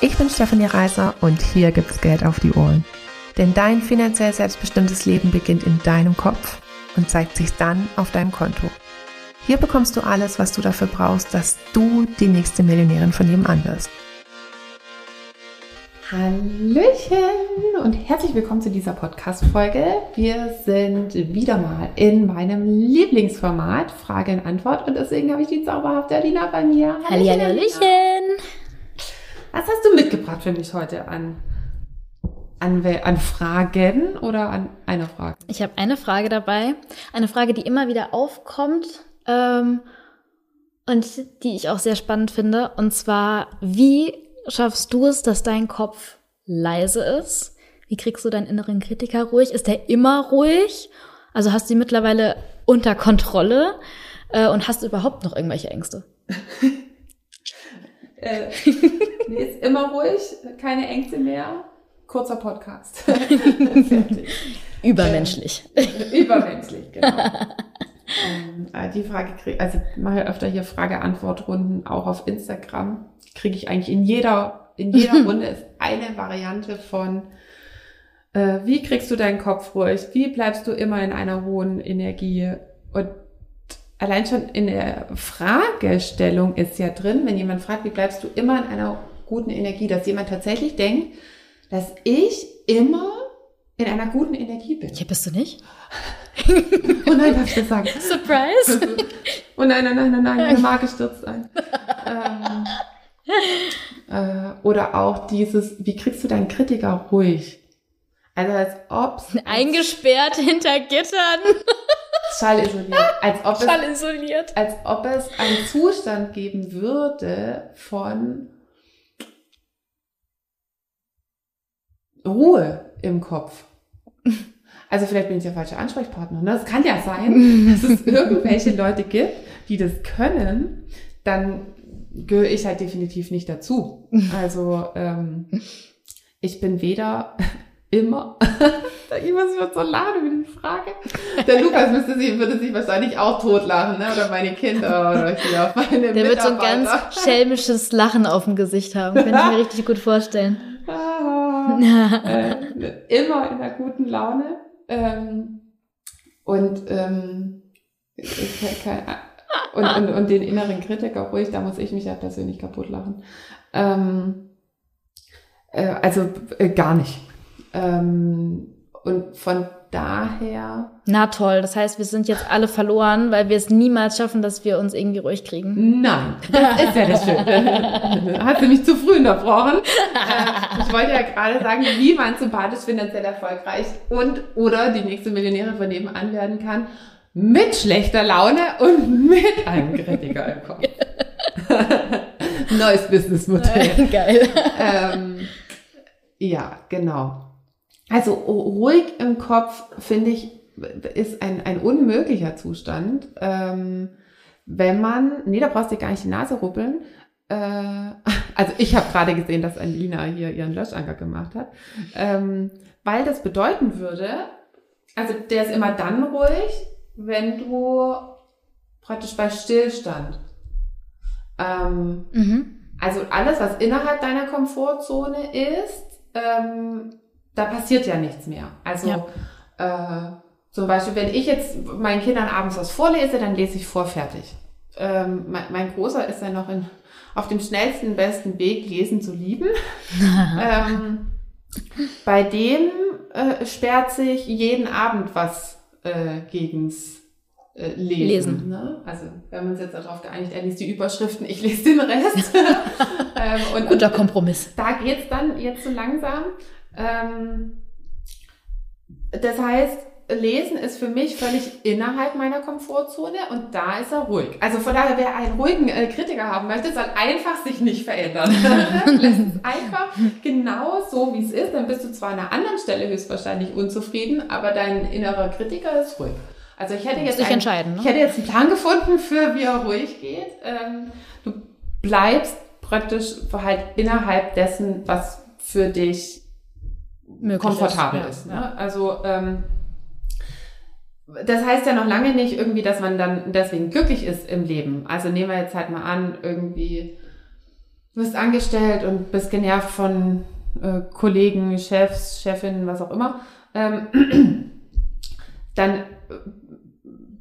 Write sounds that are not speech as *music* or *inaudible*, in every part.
Ich bin Stefanie Reiser und hier gibt's Geld auf die Ohren. Denn dein finanziell selbstbestimmtes Leben beginnt in deinem Kopf und zeigt sich dann auf deinem Konto. Hier bekommst du alles, was du dafür brauchst, dass du die nächste Millionärin von nebenan wirst. Hallöchen und herzlich willkommen zu dieser Podcast-Folge. Wir sind wieder mal in meinem Lieblingsformat Frage und Antwort und deswegen habe ich die zauberhafte Alina bei mir. Hallihallöchen! Was hast du mitgebracht für mich heute an, an, an Fragen oder an einer Frage? Ich habe eine Frage dabei. Eine Frage, die immer wieder aufkommt ähm, und die ich auch sehr spannend finde. Und zwar, wie schaffst du es, dass dein Kopf leise ist? Wie kriegst du deinen inneren Kritiker ruhig? Ist der immer ruhig? Also hast du ihn mittlerweile unter Kontrolle? Äh, und hast du überhaupt noch irgendwelche Ängste? *laughs* äh, *laughs* nee, ist immer ruhig, keine Ängste mehr. Kurzer Podcast. *laughs* Übermenschlich. Äh, übermenschlich, genau. *laughs* ähm, äh, die Frage kriege also ich mache öfter hier Frage-Antwort-Runden auch auf Instagram kriege ich eigentlich in jeder, in jeder Runde ist eine Variante von, äh, wie kriegst du deinen Kopf ruhig? Wie bleibst du immer in einer hohen Energie? Und allein schon in der Fragestellung ist ja drin, wenn jemand fragt, wie bleibst du immer in einer guten Energie, dass jemand tatsächlich denkt, dass ich immer in einer guten Energie bin. Ja, bist du nicht? *laughs* oh nein, darf ich das sagen? Surprise! *laughs* oh nein, nein, nein, nein, nein, meine Marke stürzt ein. ähm, äh, oder auch dieses, wie kriegst du deinen Kritiker ruhig? Also als ob eingesperrt hinter Gittern. Schallisoliert. Als ob Schallisoliert. Es, als ob es einen Zustand geben würde von Ruhe im Kopf. Also vielleicht bin ich der falsche Ansprechpartner. Ne? Es kann ja sein, *laughs* dass es irgendwelche Leute gibt, die das können. Dann gehöre ich halt definitiv nicht dazu. *laughs* Also ähm, ich bin weder *laughs* immer, ich muss mir so lachen über die Frage. Der Lukas müsste sich, würde sich wahrscheinlich auch totlachen, ne? oder meine Kinder oder hier meine Der wird so ein ganz schelmisches Lachen auf dem Gesicht haben, kann ich mir richtig gut vorstellen. Ah, äh, immer in einer guten Laune. Ähm, und ähm, kann, und, und, und den inneren Kritiker ruhig, da muss ich mich ja persönlich kaputt lachen. Ähm, äh, also äh, gar nicht. Ähm, und von daher. Na toll, das heißt, wir sind jetzt alle verloren, weil wir es niemals schaffen, dass wir uns irgendwie ruhig kriegen. Nein, das ist ja das Schöne. *laughs* Hat sie mich zu früh unterbrochen. Äh, ich wollte ja gerade sagen, wie man sympathisch finanziell erfolgreich und oder die nächste Millionärin von nebenan werden kann mit schlechter Laune und mit einem Kritiker im Kopf. *laughs* Neues Businessmodell. Geil. Ähm, ja, genau. Also ruhig im Kopf, finde ich, ist ein, ein unmöglicher Zustand. Ähm, wenn man, nee, da brauchst du gar nicht die Nase ruppeln. Äh, *laughs* also ich habe gerade gesehen, dass Lina hier ihren Löschanker gemacht hat. Ähm, weil das bedeuten würde, also der ist immer dann ruhig, wenn du praktisch bei Stillstand. Ähm, mhm. Also alles, was innerhalb deiner Komfortzone ist, ähm, da passiert ja nichts mehr. Also ja. äh, zum Beispiel, wenn ich jetzt meinen Kindern abends was vorlese, dann lese ich vor fertig. Ähm, mein, mein, Großer ist ja noch in, auf dem schnellsten, besten Weg, Lesen zu lieben. *laughs* ähm, bei dem äh, sperrt sich jeden Abend was äh, gegens äh, Lesen. Lesen. Ne? Also wir haben uns jetzt darauf geeinigt, er liest die Überschriften, ich lese den Rest. *laughs* ähm, und, Guter Kompromiss. Da geht's dann jetzt so langsam. Ähm, das heißt, Lesen ist für mich völlig innerhalb meiner Komfortzone und da ist er ruhig. Also von daher, wer einen ruhigen äh, Kritiker haben möchte, soll einfach sich nicht verändern. Lass *laughs* es einfach genau so, wie es ist. Dann bist du zwar an einer anderen Stelle höchstwahrscheinlich unzufrieden, aber dein innerer Kritiker ist ruhig. Also ich hätte jetzt, einen, entscheiden, ne? ich hätte jetzt einen Plan gefunden für, wie er ruhig geht. Ähm, du bleibst praktisch halt innerhalb dessen, was für dich komfortabel ist, ist. ja. ne? Also ähm, das heißt ja noch lange nicht irgendwie, dass man dann deswegen glücklich ist im Leben. Also nehmen wir jetzt halt mal an, irgendwie du bist angestellt und bist genervt von äh, Kollegen, Chefs, Chefinnen, was auch immer. Ähm, *clears throat* dann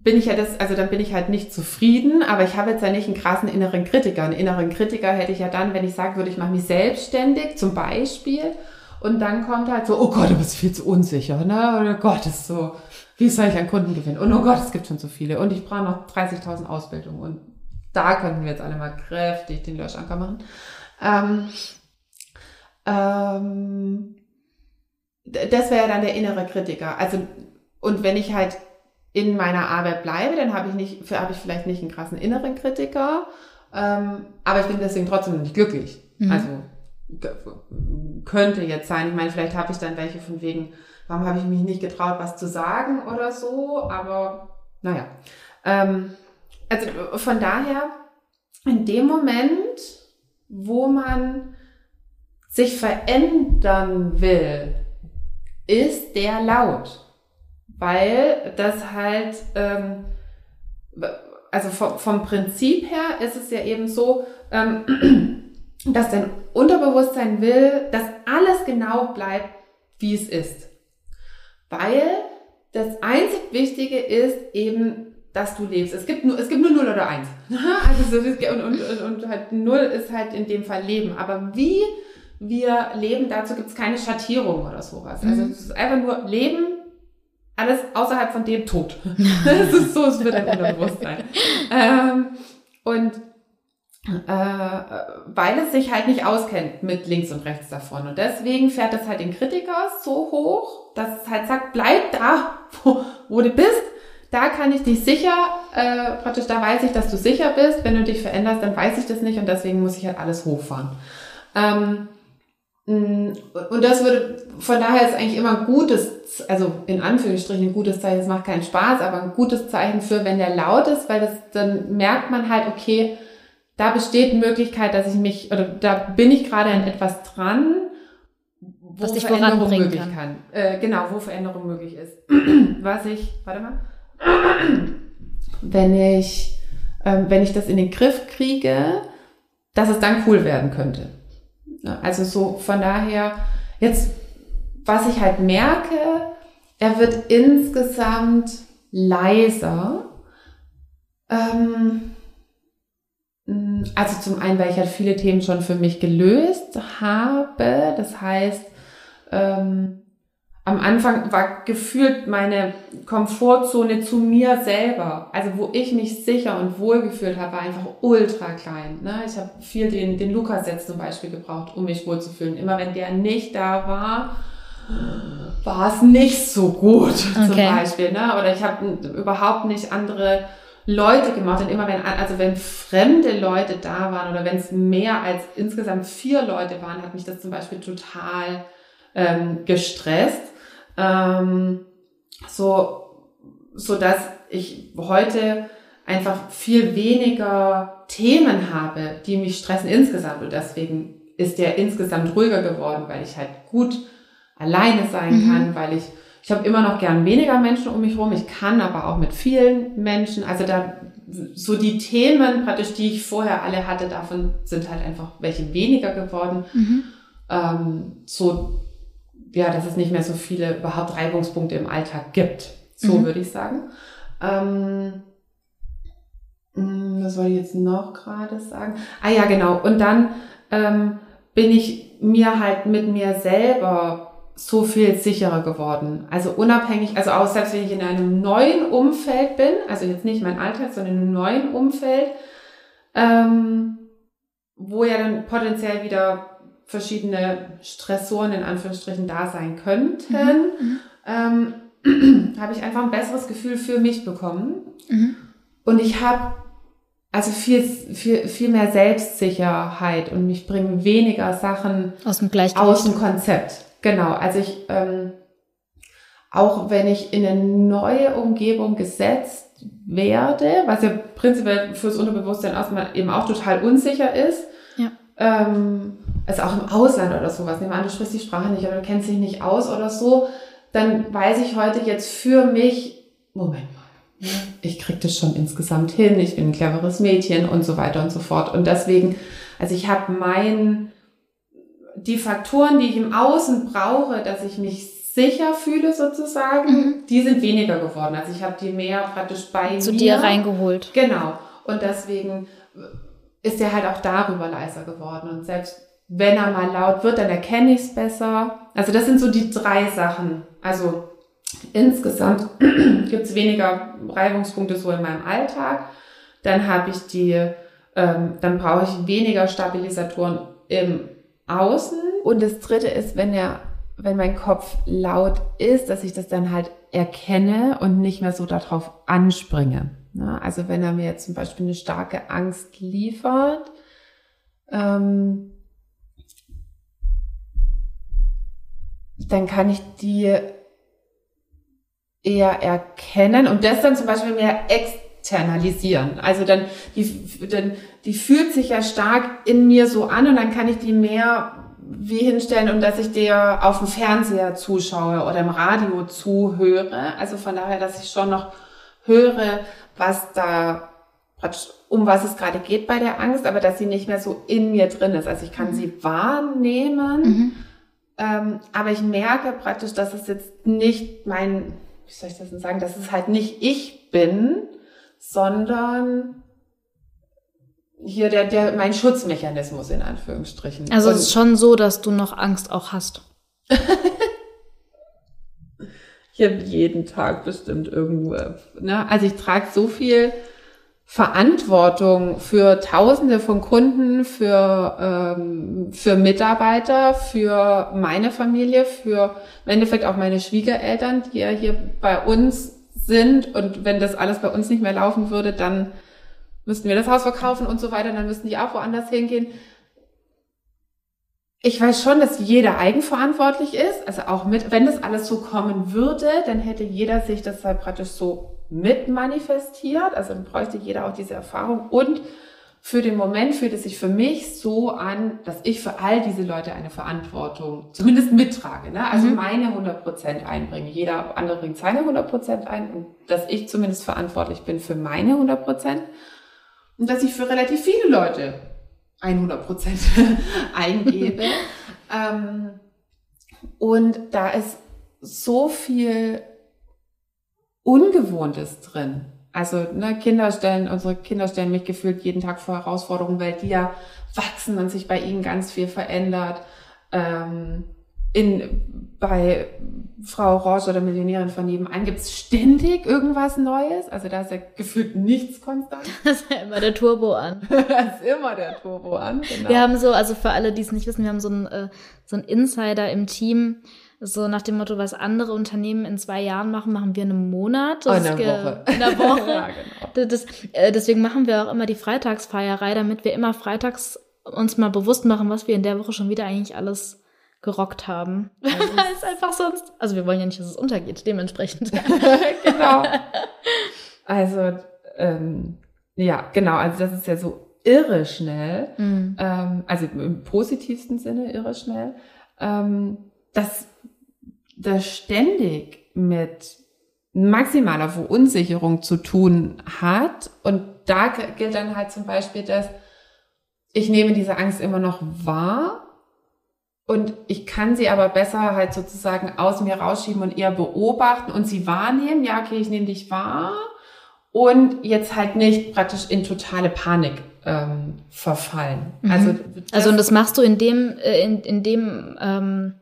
bin ich ja das, also dann bin ich halt nicht zufrieden, aber ich habe jetzt ja nicht einen krassen inneren Kritiker. Einen inneren Kritiker hätte ich ja dann, wenn ich sagen würde, ich mache mich selbstständig, zum Beispiel, und dann kommt halt so, oh Gott, du bist viel zu unsicher, ne? Oder Gott, ist so, wie soll ich einen Kunden gewinnen? Und oh Gott, es gibt schon zu viele. Und ich brauche noch 30.000 Ausbildungen. Und da könnten wir jetzt alle mal kräftig den Löschanker machen. Ähm, ähm, das wäre dann der innere Kritiker. Also, und wenn ich halt in meiner Arbeit bleibe, dann habe ich nicht, habe ich vielleicht nicht einen krassen inneren Kritiker, ähm, aber ich bin deswegen trotzdem nicht glücklich. Mhm. Also könnte jetzt sein. Ich meine, vielleicht habe ich dann welche von wegen, warum habe ich mich nicht getraut, was zu sagen oder so, aber naja. Ähm, also von daher, in dem Moment, wo man sich verändern will, ist der laut. Weil das halt, ähm, also vom, vom Prinzip her ist es ja eben so, ähm, *clears throat* dass dein Unterbewusstsein will, dass alles genau bleibt, wie es ist. Weil das einzig Wichtige ist eben, dass du lebst. Es gibt nur, es gibt nur 0 oder 1. *laughs* Also so, und, und, und, und halt 0 ist halt in dem Fall Leben. Aber wie wir leben, dazu gibt es keine Schattierung oder sowas. Also Mhm. es ist einfach nur Leben, alles außerhalb von dem tot. *laughs* das ist so, es wird ein Unterbewusstsein. ähm, und weil es sich halt nicht auskennt mit links und rechts davon. Und deswegen fährt es halt den Kritiker so hoch, dass es halt sagt, bleib da, *laughs* wo, wo du bist. Da kann ich dich sicher, äh, praktisch da weiß ich, dass du sicher bist. Wenn du dich veränderst, dann weiß ich das nicht und deswegen muss ich halt alles hochfahren. Ähm, mh, und das würde, von daher ist eigentlich immer ein gutes, also in Anführungsstrichen ein gutes Zeichen, es macht keinen Spaß, aber ein gutes Zeichen für, wenn der laut ist, weil das, dann merkt man halt, okay, da besteht Möglichkeit, dass ich mich, oder da bin ich gerade an etwas dran, wo Was Veränderung möglich kann. kann. Äh, genau, wo Veränderung möglich ist. *clears throat* Was ich, warte mal, *clears throat* wenn ich, ähm, wenn ich das in den Griff kriege, dass es dann cool werden könnte. Ja, Also so von daher, jetzt, was ich halt merke, er wird insgesamt leiser. Ähm, also zum einen, weil ich halt viele Themen schon für mich gelöst habe. Das heißt, ähm, am Anfang war gefühlt meine Komfortzone zu mir selber, also wo ich mich sicher und wohl gefühlt habe, war einfach ultra klein. Ne? Ich habe viel den, den Lukas jetzt zum Beispiel gebraucht, um mich wohlzufühlen. Immer wenn der nicht da war, war es nicht so gut zum Okay. Beispiel. Ne? Oder ich habe überhaupt nicht andere Leute gemacht. Und immer wenn, also wenn fremde Leute da waren oder wenn es mehr als insgesamt vier Leute waren, hat mich das zum Beispiel total ähm, gestresst. Ähm, so, so dass ich heute einfach viel weniger Themen habe, die mich stressen insgesamt. Und deswegen ist der insgesamt ruhiger geworden, weil ich halt gut alleine sein Mhm. kann, weil ich, ich habe immer noch gern weniger Menschen um mich rum. Ich kann aber auch mit vielen Menschen, also da, so die Themen praktisch, die ich vorher alle hatte, davon sind halt einfach welche weniger geworden. Mhm. Ähm, so, ja, dass es nicht mehr so viele überhaupt Reibungspunkte im Alltag gibt. So Mhm. würde ich sagen. Ähm, mh, was soll ich jetzt noch gerade sagen? Ah ja, genau. Und dann ähm, bin ich mir halt mit mir selber so viel sicherer geworden. Also unabhängig, also auch selbst wenn ich in einem neuen Umfeld bin, also jetzt nicht mein Alltag, sondern in einem neuen Umfeld, ähm, wo ja dann potenziell wieder verschiedene Stressoren in Anführungsstrichen da sein könnten, Mhm. ähm, *clears throat* habe ich einfach ein besseres Gefühl für mich bekommen. Mhm. Und ich habe also viel, viel, viel mehr Selbstsicherheit und mich bringen weniger Sachen aus dem, aus dem Konzept. Genau. Also ich, ähm, auch wenn ich in eine neue Umgebung gesetzt werde, was ja prinzipiell fürs Unterbewusstsein erstmal eben auch total unsicher ist, ja. ähm, also auch im Ausland oder sowas, nehmen wir an, du sprichst die Sprache nicht oder du kennst dich nicht aus oder so, dann weiß ich heute jetzt für mich, Moment mal, ich krieg das schon insgesamt hin, ich bin ein cleveres Mädchen und so weiter und so fort. Und deswegen, also ich habe mein, die Faktoren, die ich im Außen brauche, dass ich mich sicher fühle sozusagen, mhm. die sind weniger geworden. Also ich habe die mehr praktisch bei Zu mir. dir reingeholt. Genau. Und deswegen ist er halt auch darüber leiser geworden. Und selbst wenn er mal laut wird, dann erkenne ich es besser. Also das sind so die drei Sachen. Also insgesamt *clears throat* gibt es weniger Reibungspunkte so in meinem Alltag. Dann habe ich die, ähm, dann brauche ich weniger Stabilisatoren im Außen. Und das dritte ist, wenn er, wenn mein Kopf laut ist, dass ich das dann halt erkenne und nicht mehr so darauf anspringe. Ne? Also wenn er mir jetzt zum Beispiel eine starke Angst liefert, ähm, dann kann ich die eher erkennen und das dann zum Beispiel mehr externalisieren. Also dann die, dann, die fühlt sich ja stark in mir so an und dann kann ich die mehr wie hinstellen und dass ich dir auf dem Fernseher zuschaue oder im Radio zuhöre. Also von daher, dass ich schon noch höre, was da um was es gerade geht bei der Angst, aber dass sie nicht mehr so in mir drin ist. Also ich kann mhm. sie wahrnehmen, mhm. ähm, aber ich merke praktisch, dass es jetzt nicht mein wie soll ich das denn sagen, dass es halt nicht ich bin, sondern hier der, der, mein Schutzmechanismus in Anführungsstrichen. Also es ist schon so, dass du noch Angst auch hast. *laughs* ich habe jeden Tag bestimmt irgendwo, ne? Also ich trage so viel Verantwortung für Tausende von Kunden, für, ähm, für Mitarbeiter, für meine Familie, für im Endeffekt auch meine Schwiegereltern, die ja hier bei uns sind. Und wenn das alles bei uns nicht mehr laufen würde, dann müssten wir das Haus verkaufen und so weiter, dann müssten die auch woanders hingehen. Ich weiß schon, dass jeder eigenverantwortlich ist, also auch mit, wenn das alles so kommen würde, dann hätte jeder sich das halt praktisch so mit manifestiert. Also dann bräuchte jeder auch diese Erfahrung. Und für den Moment fühlt es sich für mich so an, dass ich für all diese Leute eine Verantwortung zumindest mittrage. Ne? Also mhm. meine 100 Prozent einbringe. Jeder andere bringt seine 100 Prozent ein und dass ich zumindest verantwortlich bin für meine 100 Prozent und dass ich für relativ viele Leute 100 Prozent *laughs* eingebe. *laughs* ähm, und da ist so viel Ungewohntes drin. Also ne, Kinder stellen, unsere Kinder stellen mich gefühlt jeden Tag vor Herausforderungen, weil die ja wachsen und sich bei ihnen ganz viel verändert. Ähm, in, bei Frau Roche oder Millionärin von nebenan gibt's ständig irgendwas Neues. Also da ist ja gefühlt nichts konstant. *laughs* Das ist ja immer der Turbo an. *laughs* das ist immer der Turbo an, genau. Wir haben so, also für alle, die es nicht wissen, wir haben so einen, äh, so einen Insider im Team, so nach dem Motto, was andere Unternehmen in zwei Jahren machen, machen wir in einem Monat. Das oh, in einer Woche. In einer *laughs* Woche. ja, genau. Das, äh, deswegen machen wir auch immer die Freitagsfeierei, damit wir immer freitags uns mal bewusst machen, was wir in der Woche schon wieder eigentlich alles gerockt haben. *laughs* Also ist einfach sonst. Also wir wollen ja nicht, dass es untergeht, dementsprechend. *laughs* genau. *laughs* Also, ähm, ja, genau. Also das ist ja so irre schnell. Mhm. Ähm, also im positivsten Sinne irre schnell. Ähm, das das ständig mit maximaler Verunsicherung zu tun hat. Und da gilt dann halt zum Beispiel, dass ich nehme diese Angst immer noch wahr und ich kann sie aber besser halt sozusagen aus mir rausschieben und eher beobachten und sie wahrnehmen. Ja, okay, ich nehme dich wahr und jetzt halt nicht praktisch in totale Panik ähm, verfallen. Mhm. Also, also und das machst du in dem, äh, in, in dem ähm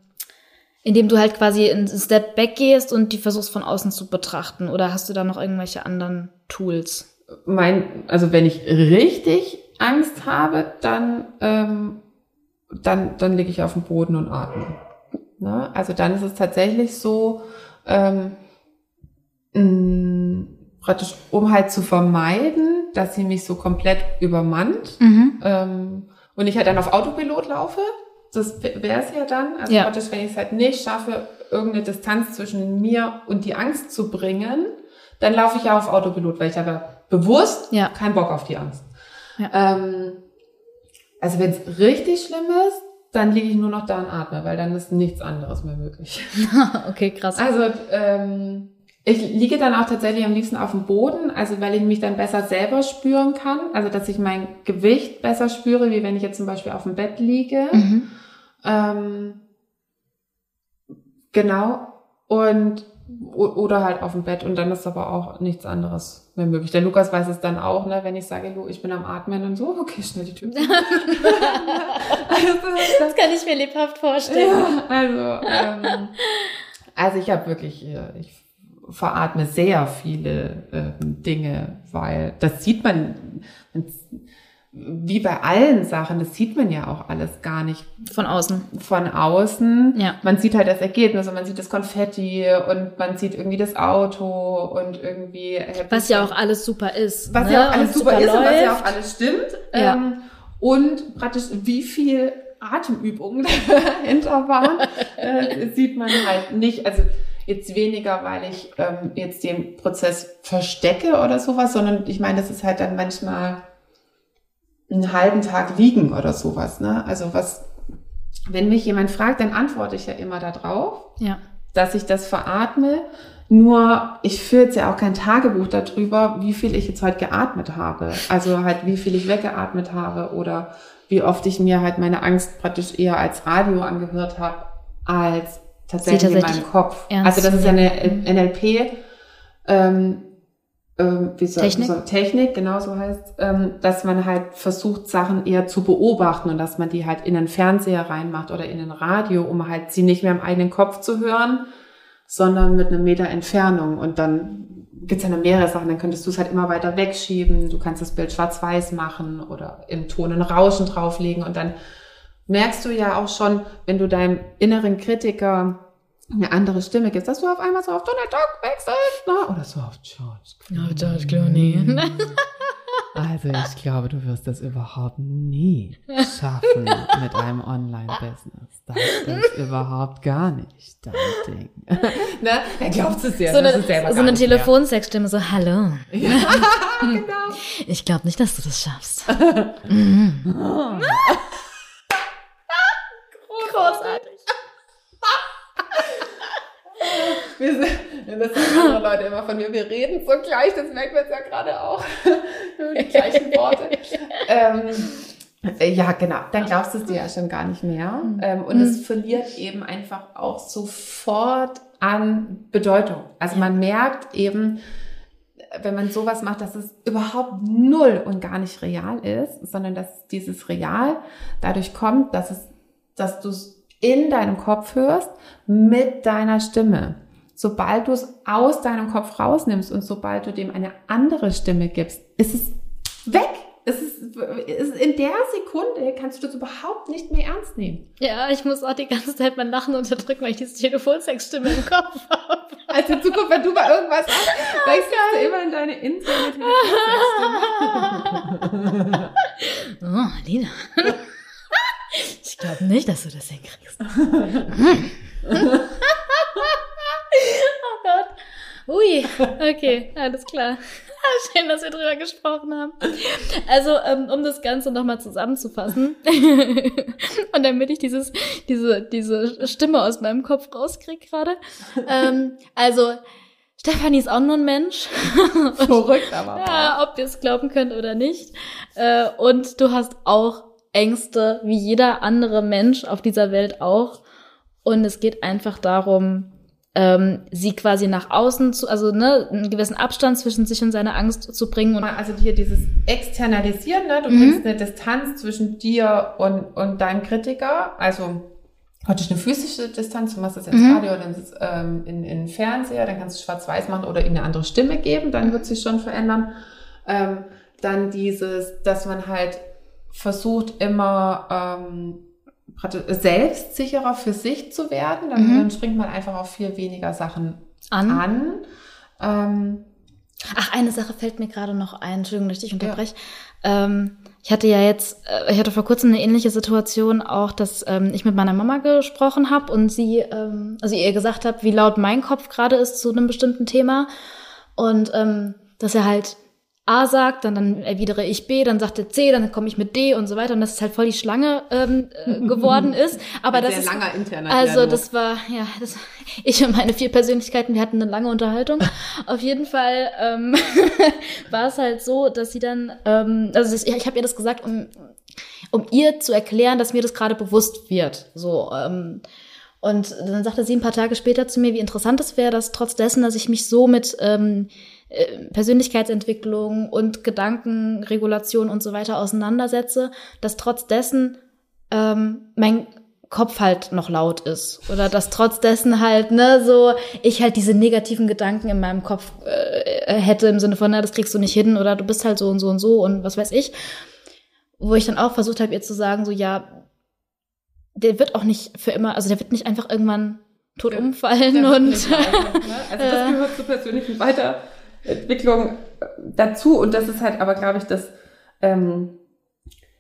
indem du halt quasi einen Step back gehst und die versuchst von außen zu betrachten? Oder hast du da noch irgendwelche anderen Tools? Mein, also wenn ich richtig Angst habe, dann, ähm, dann, dann liege ich auf dem Boden und atme. Ne? Also dann ist es tatsächlich so, ähm, mh, praktisch, um halt zu vermeiden, dass sie mich so komplett übermannt Mhm. ähm, und ich halt dann auf Autopilot laufe. Das wäre es ja dann. Also Ja. praktisch, wenn ich es halt nicht schaffe, irgendeine Distanz zwischen mir und die Angst zu bringen, dann laufe ich ja auf Autopilot, weil ich habe bewusst Ja. keinen Bock auf die Angst. Ja. Ähm, also wenn es richtig schlimm ist, dann liege ich nur noch da und atme, weil dann ist nichts anderes mehr möglich. *laughs* okay, krass. Also ähm, ich liege dann auch tatsächlich am liebsten auf dem Boden, also weil ich mich dann besser selber spüren kann, also dass ich mein Gewicht besser spüre, wie wenn ich jetzt zum Beispiel auf dem Bett liege. Mhm. Ähm, genau. Und oder halt auf dem Bett und dann ist aber auch nichts anderes mehr möglich. Der Lukas weiß es dann auch, ne, wenn ich sage, Lu, ich bin am Atmen und so, *laughs* okay, schnell die Tür. also, *laughs* Das kann ich mir lebhaft vorstellen. ja, also, ähm, also ich habe wirklich, äh, ich veratme sehr viele ähm, Dinge, weil das sieht man, wie bei allen Sachen, das sieht man ja auch alles gar nicht Von außen. von außen. Ja. Man sieht halt das Ergebnis und man sieht das Konfetti und man sieht irgendwie das Auto und irgendwie. Was ja auch alles super ist. was ne? ja auch alles Und super ist und was ja auch alles stimmt. Ja. Ähm, und praktisch wie viel Atemübungen *laughs* dahinter waren, *laughs* äh, sieht man halt nicht. Also jetzt weniger, weil ich ähm, jetzt den Prozess verstecke oder sowas, sondern ich meine, das ist halt dann manchmal einen halben Tag liegen oder sowas. Ne? Also was, wenn mich jemand fragt, dann antworte ich ja immer darauf Ja. dass ich das veratme. Nur ich führe jetzt ja auch kein Tagebuch darüber, wie viel ich jetzt heute geatmet habe. Also halt, wie viel ich weggeatmet habe oder wie oft ich mir halt meine Angst praktisch eher als Radio angehört habe, als tatsächlich, in tatsächlich meinem Kopf. ernst Also das ist ja eine NLP, ähm, ähm, wie soll, Technik? So, Technik, genau so heißt, ähm, dass man halt versucht, Sachen eher zu beobachten und dass man die halt in den Fernseher reinmacht oder in ein Radio, um halt sie nicht mehr im eigenen Kopf zu hören, sondern mit einem Meter Entfernung. Und dann gibt's ja noch mehrere Sachen, dann könntest du es halt immer weiter wegschieben, du kannst das Bild schwarz-weiß machen oder im Ton ein Rauschen drauflegen und dann merkst du ja auch schon, wenn du deinem inneren Kritiker eine andere Stimme gibst, dass du auf einmal so auf Donald Duck wechselst, ne? oder so auf George. Oh, George Clooney. *laughs* Also ich glaube, du wirst das überhaupt nie schaffen mit einem Online-Business. Das ist überhaupt gar nicht dein Ding. *laughs* ne? Er glaubt es ja. So eine, das ist selber so gar eine. Telefonsexstimme, so, hallo. *laughs* genau. Ich glaube nicht, dass du das schaffst. Großartig. Wir sind, das sagen andere Leute immer von mir, wir reden so gleich, das merkt man jetzt ja gerade auch. *laughs* Die gleichen Worte. *laughs* ähm, äh, ja, genau. Dann glaubst du es dir ja schon gar nicht mehr. Ähm, und es verliert eben einfach auch sofort an Bedeutung. Also man merkt eben, wenn man sowas macht, dass es überhaupt null und gar nicht real ist, sondern dass dieses Real dadurch kommt, dass es, dass du es in deinem Kopf hörst mit deiner Stimme. Sobald du es aus deinem Kopf rausnimmst und sobald du dem eine andere Stimme gibst, ist es weg. Es ist, ist in der Sekunde kannst du das überhaupt nicht mehr ernst nehmen. Ja, ich muss auch die ganze Zeit mein Lachen unterdrücken, weil ich diese Telefonsexstimme im Kopf *laughs* habe. Also in Zukunft, wenn du mal irgendwas hast, wechselst du immer in deine interne Telefonsexstimme. *laughs* Oh, Lina. *laughs* Ich glaube nicht, dass du das hinkriegst. Oh Gott. Ui, okay, alles klar. *laughs* Schön, dass wir drüber gesprochen haben. Also, ähm, um das Ganze nochmal zusammenzufassen *laughs* und damit ich dieses, diese, diese Stimme aus meinem Kopf rauskriege gerade. Ähm, also, Stefanie ist auch nur ein Mensch. *laughs* Verrückt, aber. Ja, ob ihr es glauben könnt oder nicht. Äh, und du hast auch Ängste, wie jeder andere Mensch auf dieser Welt auch. Und es geht einfach darum, ähm, sie quasi nach außen zu, also ne, einen gewissen Abstand zwischen sich und seiner Angst zu bringen. Und Also hier dieses Externalisieren, ne? du Mhm. bringst eine Distanz zwischen dir und, und deinem Kritiker, also praktisch eine physische Distanz, du machst das jetzt Mhm. Radio, es ähm, in, in Fernseher, dann kannst du schwarz-weiß machen oder ihm eine andere Stimme geben, dann wird sich schon verändern. Ähm, dann dieses, dass man halt versucht immer ähm, selbstsicherer für sich zu werden, dann, Mhm. dann springt man einfach auf viel weniger Sachen an. an. Ähm, Ach, eine Sache fällt mir gerade noch ein. Entschuldigung, dass ich dich unterbreche. Ähm, ich hatte ja jetzt, äh, ich hatte vor kurzem eine ähnliche Situation auch, dass ähm, ich mit meiner Mama gesprochen habe und sie, ähm, also ihr gesagt habe, wie laut mein Kopf gerade ist zu einem bestimmten Thema und ähm, dass er halt A sagt, dann, dann erwidere ich B, dann sagt er C, dann komme ich mit D und so weiter. Und dass es halt voll die Schlange ähm, äh, *laughs* geworden ist. Aber Ein das sehr ist, langer interner Also Dialog. das war, ja, das, *laughs* ich und meine vier Persönlichkeiten, wir hatten eine lange Unterhaltung. *laughs* Auf jeden Fall ähm, war es halt so, dass sie dann, ähm, also ich, ich habe ihr das gesagt, um, um ihr zu erklären, dass mir das gerade bewusst wird. So, ähm, und dann sagte sie ein paar Tage später zu mir, wie interessant es wäre, dass trotz dessen, dass ich mich so mit ähm, äh, Persönlichkeitsentwicklung und Gedankenregulation und so weiter auseinandersetze, dass trotz dessen ähm, mein Kopf halt noch laut ist oder dass trotz dessen halt ne so ich halt diese negativen Gedanken in meinem Kopf äh, hätte im Sinne von na das kriegst du nicht hin oder du bist halt so und so und so und was weiß ich wo ich dann auch versucht habe ihr zu sagen so ja der wird auch nicht für immer also der wird nicht einfach irgendwann tot umfallen und weiter, ne? Also das *laughs* Äh. gehört zur persönlichen Weiterentwicklung äh, dazu und das ist halt aber, glaube ich, das, ähm,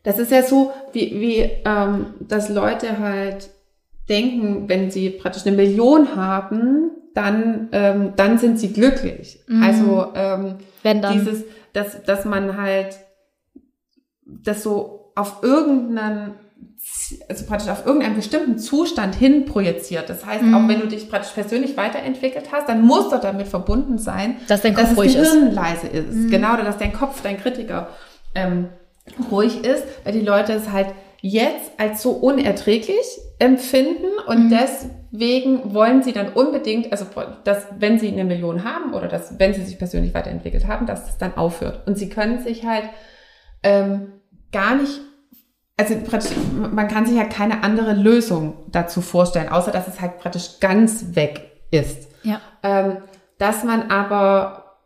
das ist ja so, wie, wie ähm, dass Leute halt denken, wenn sie praktisch eine Million haben, dann, ähm, dann sind sie glücklich. Mhm. Also ähm, wenn dann dieses, dass, dass man halt das so auf irgendeinen, also praktisch auf irgendeinen bestimmten Zustand hin projiziert. Das heißt, Mhm. auch wenn du dich praktisch persönlich weiterentwickelt hast, dann muss doch damit verbunden sein, dass dein dass Kopf das ruhig ist Gehirn leise ist. Mhm. Genau, oder dass dein Kopf, dein Kritiker ähm, ruhig ist, weil die Leute es halt jetzt als so unerträglich empfinden und Mhm. deswegen wollen sie dann unbedingt, also dass wenn sie eine Million haben oder dass wenn sie sich persönlich weiterentwickelt haben, dass das dann aufhört. Und sie können sich halt ähm, gar nicht, also praktisch, man kann sich ja keine andere Lösung dazu vorstellen, außer dass es halt praktisch ganz weg ist. ja Ähm, dass man aber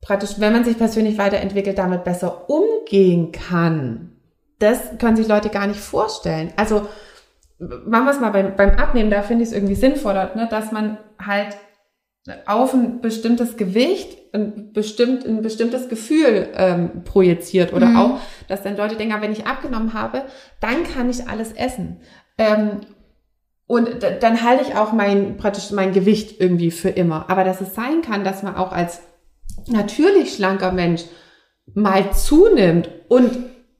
praktisch, wenn man sich persönlich weiterentwickelt, damit besser umgehen kann. Das können sich Leute gar nicht vorstellen. Also machen wir es mal beim, beim Abnehmen, da finde ich es irgendwie sinnvoller, ne, dass man halt auf ein bestimmtes Gewicht ein, bestimmt, ein bestimmtes Gefühl ähm, projiziert oder Mhm. auch, dass dann Leute denken, ah, wenn ich abgenommen habe, dann kann ich alles essen. Ähm, und dann halte ich auch mein, praktisch mein Gewicht irgendwie für immer. Aber dass es sein kann, dass man auch als natürlich schlanker Mensch mal zunimmt und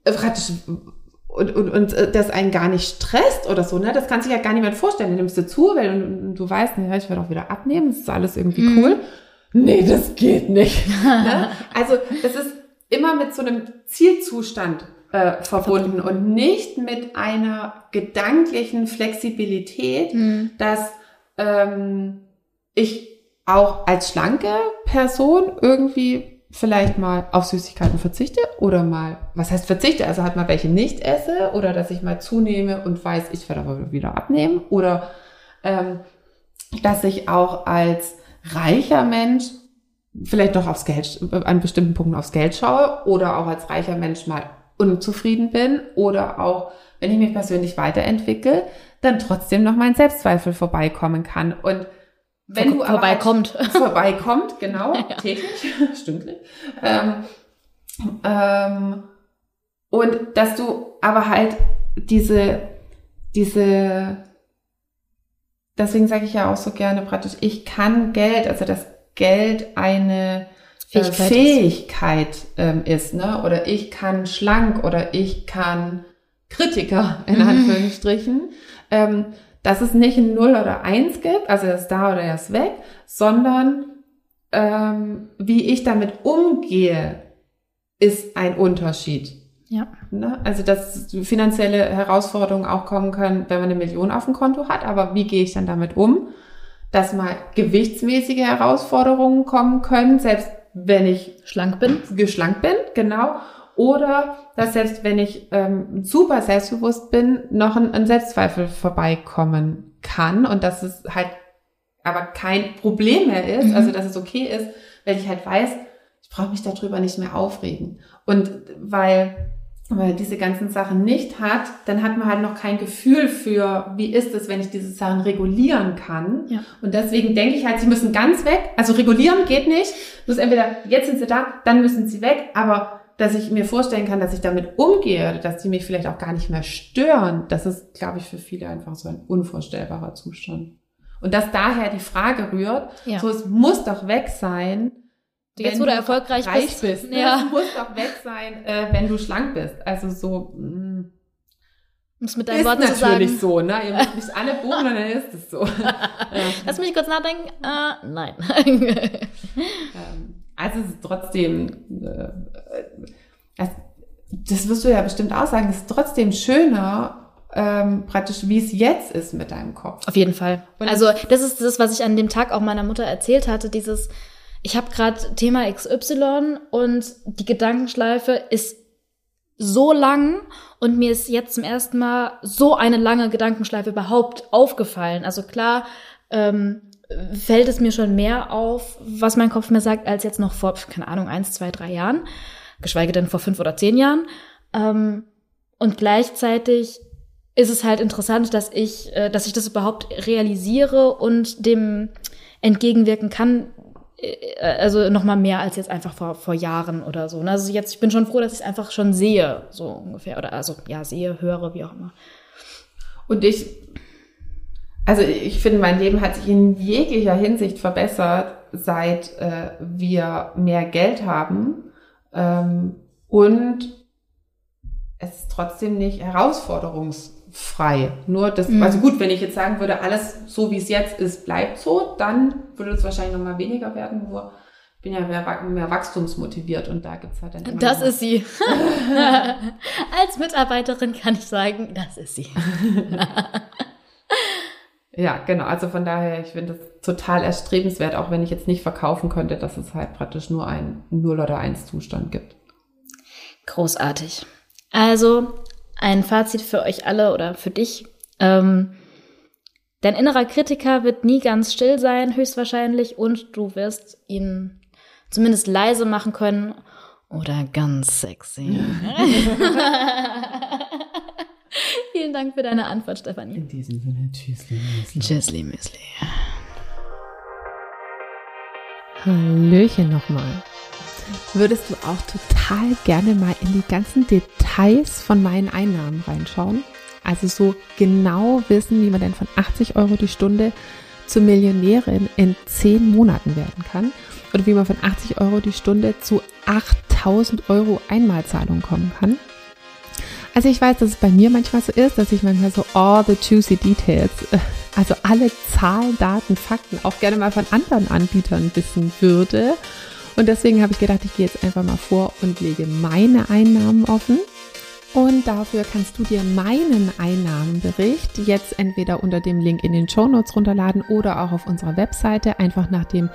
praktisch und, und, und äh, das einen gar nicht stresst oder so, ne? Das kann sich ja gar niemand vorstellen. Du nimmst du zu, weil und du weißt, ja, ich werde auch wieder abnehmen, das ist alles irgendwie Mhm. cool. Nee, das geht nicht. *laughs* ne? Also das ist immer mit so einem Zielzustand äh, verbunden und nicht mit einer gedanklichen Flexibilität, Mhm. dass ähm, ich auch als schlanke Person irgendwie vielleicht mal auf Süßigkeiten verzichte oder mal, was heißt verzichte, also halt mal welche nicht esse oder dass ich mal zunehme und weiß, ich werde aber wieder abnehmen oder ähm, dass ich auch als reicher Mensch vielleicht noch aufs Geld, an bestimmten Punkten aufs Geld schaue oder auch als reicher Mensch mal unzufrieden bin oder auch, wenn ich mich persönlich weiterentwickle, dann trotzdem noch mein Selbstzweifel vorbeikommen kann. Und wenn Vor- du aber halt vorbeikommt. *laughs* vorbeikommt, genau, *laughs* täglich, *laughs* stündlich. Ähm, ähm, und dass du aber halt diese, diese, deswegen sage ich ja auch so gerne praktisch, ich kann Geld, also dass Geld eine äh, Fähigkeit Fähigkeit ähm, ist, ne? Oder ich kann schlank oder ich kann Kritiker in Mhm. Anführungsstrichen. Ähm, dass es nicht ein 0 oder 1 gibt, also er ist da oder er ist weg, sondern ähm, wie ich damit umgehe, ist ein Unterschied. Ja. Ne? Also dass finanzielle Herausforderungen auch kommen können, wenn man eine Million auf dem Konto hat, aber wie gehe ich dann damit um? Dass mal gewichtsmäßige Herausforderungen kommen können, selbst wenn ich Schlank bin. geschlankt bin, genau. Oder dass selbst wenn ich ähm, super selbstbewusst bin, noch ein, ein Selbstzweifel vorbeikommen kann und dass es halt aber kein Problem mehr ist, Mhm. also dass es okay ist, wenn ich halt weiß, ich brauche mich darüber nicht mehr aufregen. Und weil weil diese ganzen Sachen nicht hat, dann hat man halt noch kein Gefühl für, wie ist es, wenn ich diese Sachen regulieren kann. Ja. Und deswegen denke ich halt, sie müssen ganz weg. Also regulieren geht nicht. Muss entweder, jetzt sind sie da, dann müssen sie weg. Aber dass ich mir vorstellen kann, dass ich damit umgehe, dass die mich vielleicht auch gar nicht mehr stören, das ist, glaube ich, für viele einfach so ein unvorstellbarer Zustand. Und dass daher die Frage rührt, Ja. so es muss doch weg sein, Jetzt, wenn wo du erfolgreich reich bist. bist. ne? Ja. Es muss doch weg sein, äh, wenn du schlank bist. Also so mh, es mit deinen ist Worten zu natürlich sagen. so, ne? Ihr müsst nicht alle buchen, dann ist es so. *laughs* Lass mich kurz nachdenken. Äh, nein. *laughs* Ähm, Also es ist trotzdem, äh, äh, das wirst du ja bestimmt auch sagen, es ist trotzdem schöner, ähm, praktisch, wie es jetzt ist mit deinem Kopf. Auf jeden Fall. Und also das ist das, was ich an dem Tag auch meiner Mutter erzählt hatte, dieses, ich habe gerade Thema XY und die Gedankenschleife ist so lang und mir ist jetzt zum ersten Mal so eine lange Gedankenschleife überhaupt aufgefallen. Also klar ähm, fällt es mir schon mehr auf, was mein Kopf mir sagt, als jetzt noch vor, keine Ahnung, eins, zwei, drei Jahren, geschweige denn vor fünf oder zehn Jahren. Ähm, und gleichzeitig ist es halt interessant, dass ich, äh, dass ich das überhaupt realisiere und dem entgegenwirken kann. äh, Also noch mal mehr als jetzt einfach vor, vor Jahren oder so. ne? Also jetzt, ich bin schon froh, dass ich es einfach schon sehe, so ungefähr. Oder also ja, sehe, höre, wie auch immer. Und ich, also ich finde, mein Leben hat sich in jeglicher Hinsicht verbessert, seit äh, wir mehr Geld haben. Ähm, und es ist trotzdem nicht herausforderungsfrei. Nur das, Mhm. also gut, wenn ich jetzt sagen würde, alles so wie es jetzt ist, bleibt so, dann würde es wahrscheinlich nochmal weniger werden. Nur ich bin ja mehr, mehr wachstumsmotiviert und da gibt's halt dann Das ist sie. *laughs* Als Mitarbeiterin kann ich sagen, das ist sie. *laughs* Ja, genau. Also von daher, ich finde das total erstrebenswert, auch wenn ich jetzt nicht verkaufen könnte, dass es halt praktisch nur ein 0 oder 1 Zustand gibt. Großartig. Also ein Fazit für euch alle oder für dich. Ähm, dein innerer Kritiker wird nie ganz still sein, höchstwahrscheinlich, und du wirst ihn zumindest leise machen können oder ganz sexy. *laughs* *laughs* *laughs* Vielen Dank für deine Antwort, Stefanie. In diesem Sinne, tschüss, liebes Tschüssli, Müsli. Hallöchen nochmal. Würdest du auch total gerne mal in die ganzen Details von meinen Einnahmen reinschauen? Also so genau wissen, wie man denn von 80 Euro die Stunde zur Millionärin in 10 Monaten werden kann? Oder wie man von 80 Euro die Stunde zu 8000 Euro Einmalzahlung kommen kann? Also ich weiß, dass es bei mir manchmal so ist, dass ich manchmal so all the juicy details, äh, also alle Zahlen, Daten, Fakten auch gerne mal von anderen Anbietern wissen würde. Und deswegen habe ich gedacht, ich gehe jetzt einfach mal vor und lege meine Einnahmen offen. Und dafür kannst du dir meinen Einnahmenbericht jetzt entweder unter dem Link in den Show Notes runterladen oder auch auf unserer Webseite einfach nach dem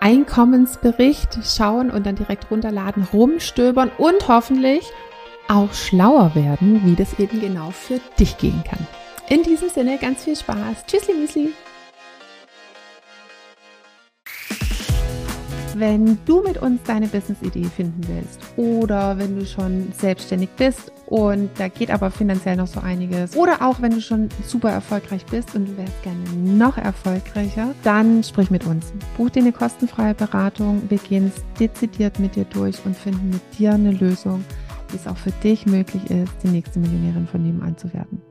Einkommensbericht schauen und dann direkt runterladen, rumstöbern und hoffentlich auch schlauer werden, wie das eben genau für dich gehen kann. In diesem Sinne ganz viel Spaß. Tschüssli, Müsli. Wenn du mit uns deine Business-Idee finden willst oder wenn du schon selbstständig bist und da geht aber finanziell noch so einiges oder auch wenn du schon super erfolgreich bist und du wärst gerne noch erfolgreicher, dann sprich mit uns. Buch dir eine kostenfreie Beratung. Wir gehen es dezidiert mit dir durch und finden mit dir eine Lösung, es auch für dich möglich ist, die nächste Millionärin von nebenan zu werden.